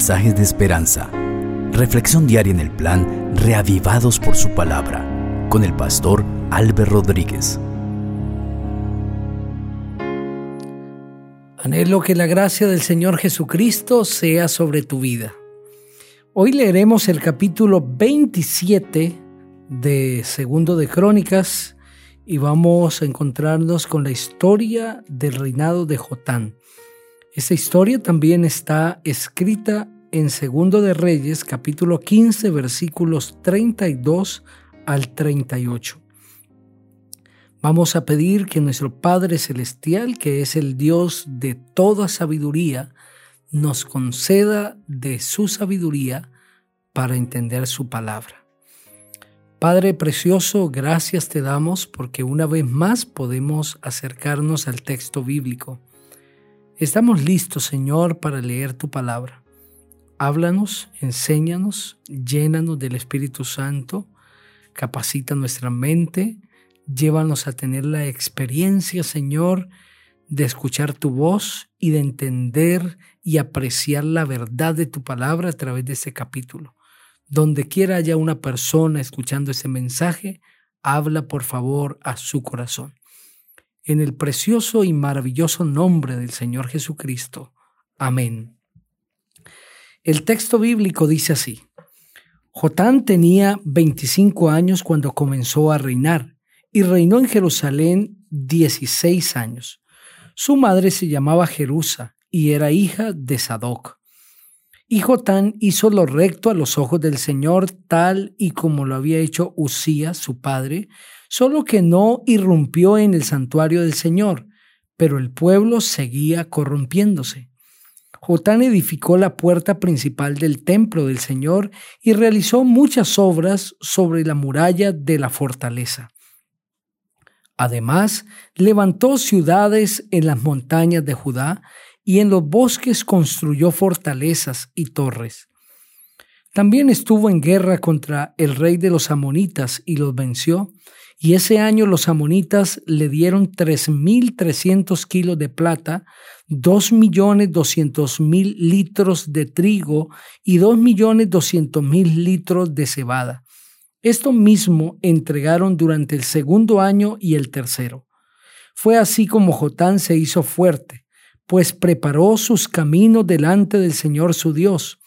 mensajes de esperanza. Reflexión diaria en el plan Reavivados por su palabra con el pastor Álvaro Rodríguez. Anhelo que la gracia del Señor Jesucristo sea sobre tu vida. Hoy leeremos el capítulo 27 de Segundo de Crónicas y vamos a encontrarnos con la historia del reinado de Jotán. Esta historia también está escrita en Segundo de Reyes, capítulo 15, versículos 32 al 38. Vamos a pedir que nuestro Padre Celestial, que es el Dios de toda sabiduría, nos conceda de su sabiduría para entender su palabra. Padre precioso, gracias te damos porque una vez más podemos acercarnos al texto bíblico Estamos listos, Señor, para leer tu palabra. Háblanos, enséñanos, llénanos del Espíritu Santo, capacita nuestra mente, llévanos a tener la experiencia, Señor, de escuchar tu voz y de entender y apreciar la verdad de tu palabra a través de este capítulo. Donde quiera haya una persona escuchando ese mensaje, habla por favor a su corazón en el precioso y maravilloso nombre del Señor Jesucristo. Amén. El texto bíblico dice así. Jotán tenía 25 años cuando comenzó a reinar y reinó en Jerusalén 16 años. Su madre se llamaba Jerusa y era hija de Sadoc. Y Jotán hizo lo recto a los ojos del Señor, tal y como lo había hecho Usías, su padre, solo que no irrumpió en el santuario del Señor, pero el pueblo seguía corrompiéndose. Jotán edificó la puerta principal del templo del Señor y realizó muchas obras sobre la muralla de la fortaleza. Además, levantó ciudades en las montañas de Judá y en los bosques construyó fortalezas y torres. También estuvo en guerra contra el rey de los amonitas y los venció, y ese año los amonitas le dieron 3.300 kilos de plata, 2.200.000 litros de trigo y 2.200.000 litros de cebada. Esto mismo entregaron durante el segundo año y el tercero. Fue así como Jotán se hizo fuerte, pues preparó sus caminos delante del Señor su Dios.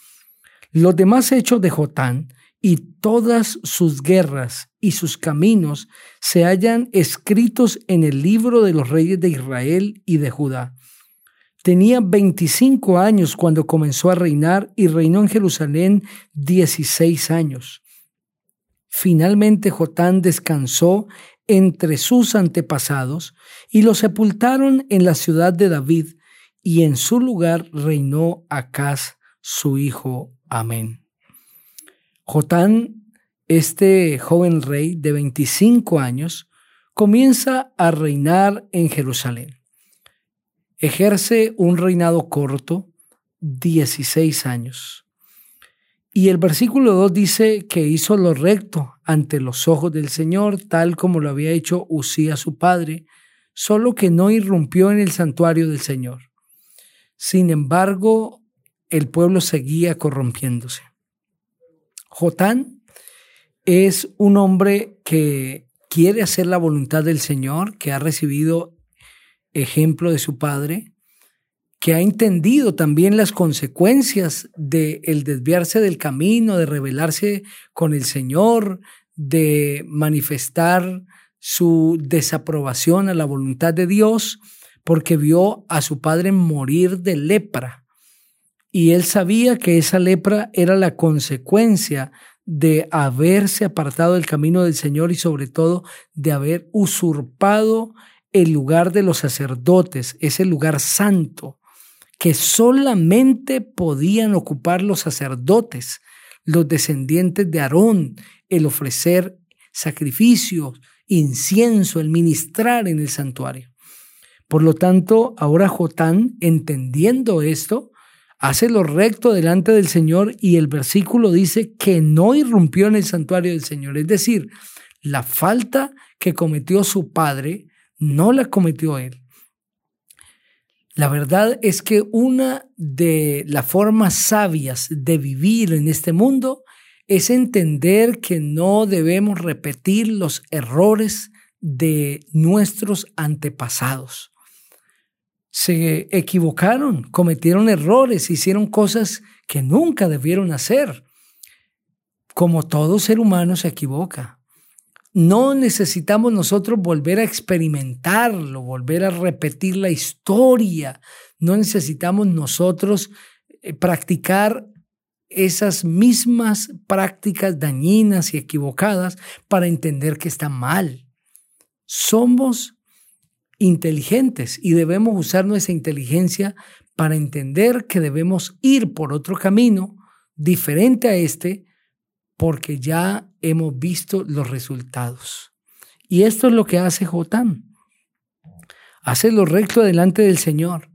Los demás hechos de Jotán, y todas sus guerras y sus caminos se hallan escritos en el libro de los reyes de Israel y de Judá. Tenía 25 años cuando comenzó a reinar y reinó en Jerusalén 16 años. Finalmente Jotán descansó entre sus antepasados y lo sepultaron en la ciudad de David y en su lugar reinó Acaz, su hijo. Amén. Jotán, este joven rey de 25 años, comienza a reinar en Jerusalén. Ejerce un reinado corto, 16 años. Y el versículo 2 dice que hizo lo recto ante los ojos del Señor, tal como lo había hecho Usía su padre, solo que no irrumpió en el santuario del Señor. Sin embargo, el pueblo seguía corrompiéndose. Jotán es un hombre que quiere hacer la voluntad del Señor, que ha recibido ejemplo de su padre, que ha entendido también las consecuencias de el desviarse del camino, de rebelarse con el Señor, de manifestar su desaprobación a la voluntad de Dios, porque vio a su padre morir de lepra y él sabía que esa lepra era la consecuencia de haberse apartado del camino del Señor y sobre todo de haber usurpado el lugar de los sacerdotes, ese lugar santo que solamente podían ocupar los sacerdotes, los descendientes de Aarón, el ofrecer sacrificios, incienso, el ministrar en el santuario. Por lo tanto, ahora Jotán, entendiendo esto, hace lo recto delante del Señor y el versículo dice que no irrumpió en el santuario del Señor. Es decir, la falta que cometió su padre no la cometió él. La verdad es que una de las formas sabias de vivir en este mundo es entender que no debemos repetir los errores de nuestros antepasados. Se equivocaron, cometieron errores, hicieron cosas que nunca debieron hacer. Como todo ser humano se equivoca. No necesitamos nosotros volver a experimentarlo, volver a repetir la historia. No necesitamos nosotros eh, practicar esas mismas prácticas dañinas y equivocadas para entender que está mal. Somos inteligentes y debemos usar nuestra inteligencia para entender que debemos ir por otro camino diferente a este porque ya hemos visto los resultados. Y esto es lo que hace Jotán. Hace lo recto delante del Señor.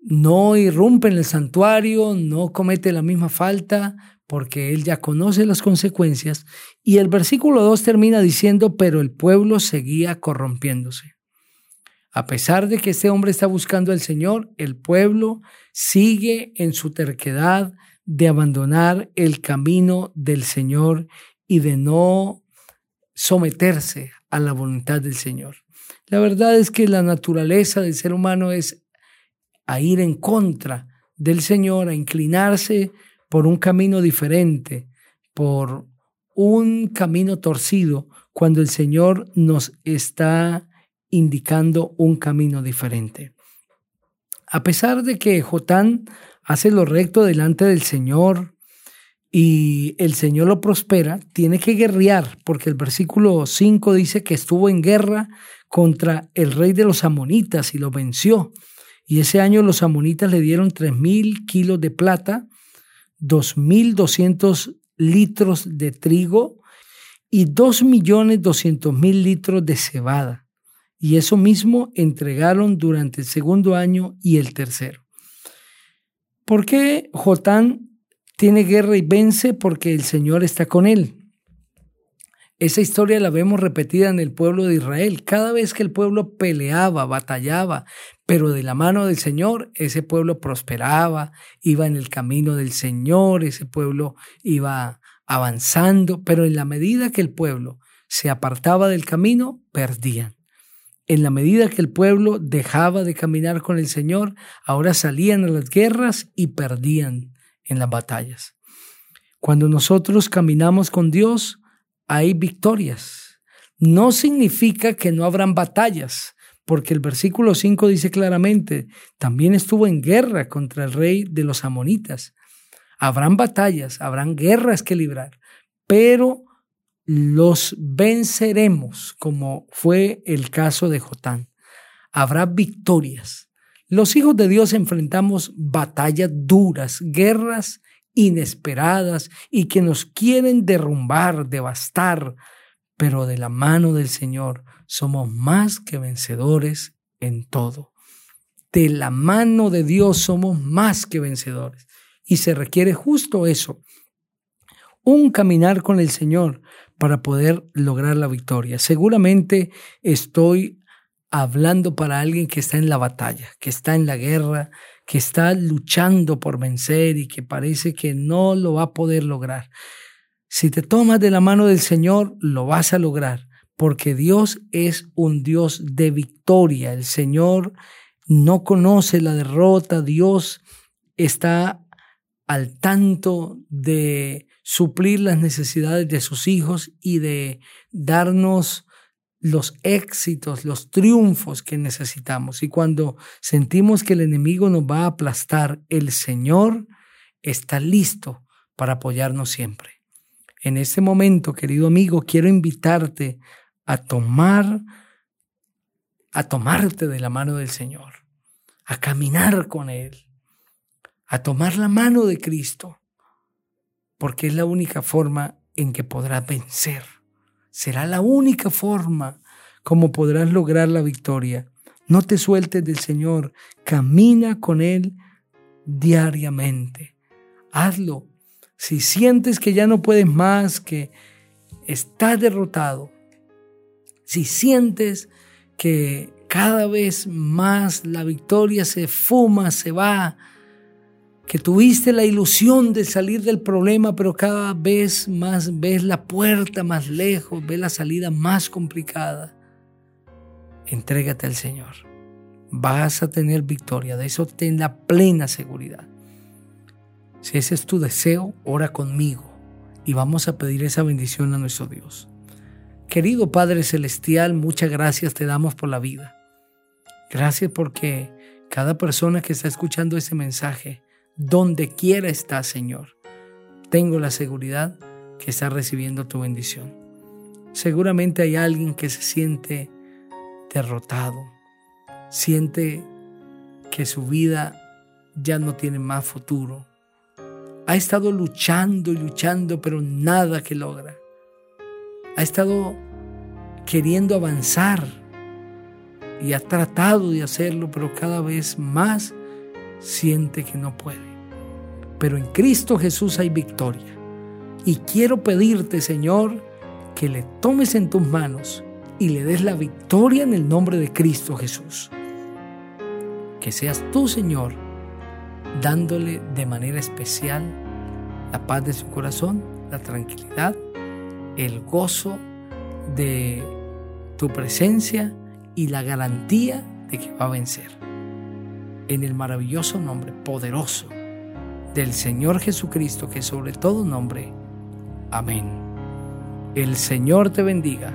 No irrumpe en el santuario, no comete la misma falta, porque él ya conoce las consecuencias. Y el versículo 2 termina diciendo, pero el pueblo seguía corrompiéndose. A pesar de que este hombre está buscando al Señor, el pueblo sigue en su terquedad, de abandonar el camino del Señor y de no someterse a la voluntad del Señor. La verdad es que la naturaleza del ser humano es a ir en contra del Señor, a inclinarse por un camino diferente, por un camino torcido, cuando el Señor nos está indicando un camino diferente. A pesar de que Jotán hace lo recto delante del Señor y el Señor lo prospera, tiene que guerrear, porque el versículo 5 dice que estuvo en guerra contra el rey de los amonitas y lo venció. Y ese año los amonitas le dieron tres mil kilos de plata, dos mil doscientos litros de trigo y dos millones doscientos mil litros de cebada. Y eso mismo entregaron durante el segundo año y el tercero. ¿Por qué Jotán tiene guerra y vence? Porque el Señor está con él. Esa historia la vemos repetida en el pueblo de Israel. Cada vez que el pueblo peleaba, batallaba, pero de la mano del Señor, ese pueblo prosperaba, iba en el camino del Señor, ese pueblo iba avanzando, pero en la medida que el pueblo se apartaba del camino, perdían. En la medida que el pueblo dejaba de caminar con el Señor, ahora salían a las guerras y perdían en las batallas. Cuando nosotros caminamos con Dios, hay victorias. No significa que no habrán batallas, porque el versículo 5 dice claramente, también estuvo en guerra contra el rey de los amonitas. Habrán batallas, habrán guerras que librar, pero los venceremos, como fue el caso de Jotán. Habrá victorias. Los hijos de Dios enfrentamos batallas duras, guerras inesperadas y que nos quieren derrumbar, devastar, pero de la mano del Señor somos más que vencedores en todo. De la mano de Dios somos más que vencedores. Y se requiere justo eso, un caminar con el Señor para poder lograr la victoria. Seguramente estoy hablando para alguien que está en la batalla, que está en la guerra, que está luchando por vencer y que parece que no lo va a poder lograr. Si te tomas de la mano del Señor, lo vas a lograr, porque Dios es un Dios de victoria. El Señor no conoce la derrota, Dios está al tanto de suplir las necesidades de sus hijos y de darnos los éxitos, los triunfos que necesitamos. Y cuando sentimos que el enemigo nos va a aplastar, el Señor está listo para apoyarnos siempre. En este momento, querido amigo, quiero invitarte a tomar, a tomarte de la mano del Señor, a caminar con Él, a tomar la mano de Cristo porque es la única forma en que podrás vencer. Será la única forma como podrás lograr la victoria. No te sueltes del Señor, camina con Él diariamente. Hazlo. Si sientes que ya no puedes más, que estás derrotado, si sientes que cada vez más la victoria se fuma, se va, que tuviste la ilusión de salir del problema, pero cada vez más ves la puerta más lejos, ves la salida más complicada. Entrégate al Señor. Vas a tener victoria, de eso ten la plena seguridad. Si ese es tu deseo, ora conmigo y vamos a pedir esa bendición a nuestro Dios. Querido Padre Celestial, muchas gracias te damos por la vida. Gracias porque cada persona que está escuchando ese mensaje donde quiera está, Señor, tengo la seguridad que está recibiendo tu bendición. Seguramente hay alguien que se siente derrotado, siente que su vida ya no tiene más futuro. Ha estado luchando y luchando, pero nada que logra. Ha estado queriendo avanzar y ha tratado de hacerlo, pero cada vez más siente que no puede. Pero en Cristo Jesús hay victoria. Y quiero pedirte, Señor, que le tomes en tus manos y le des la victoria en el nombre de Cristo Jesús. Que seas tú, Señor, dándole de manera especial la paz de su corazón, la tranquilidad, el gozo de tu presencia y la garantía de que va a vencer en el maravilloso nombre poderoso del Señor Jesucristo, que sobre todo nombre. Amén. El Señor te bendiga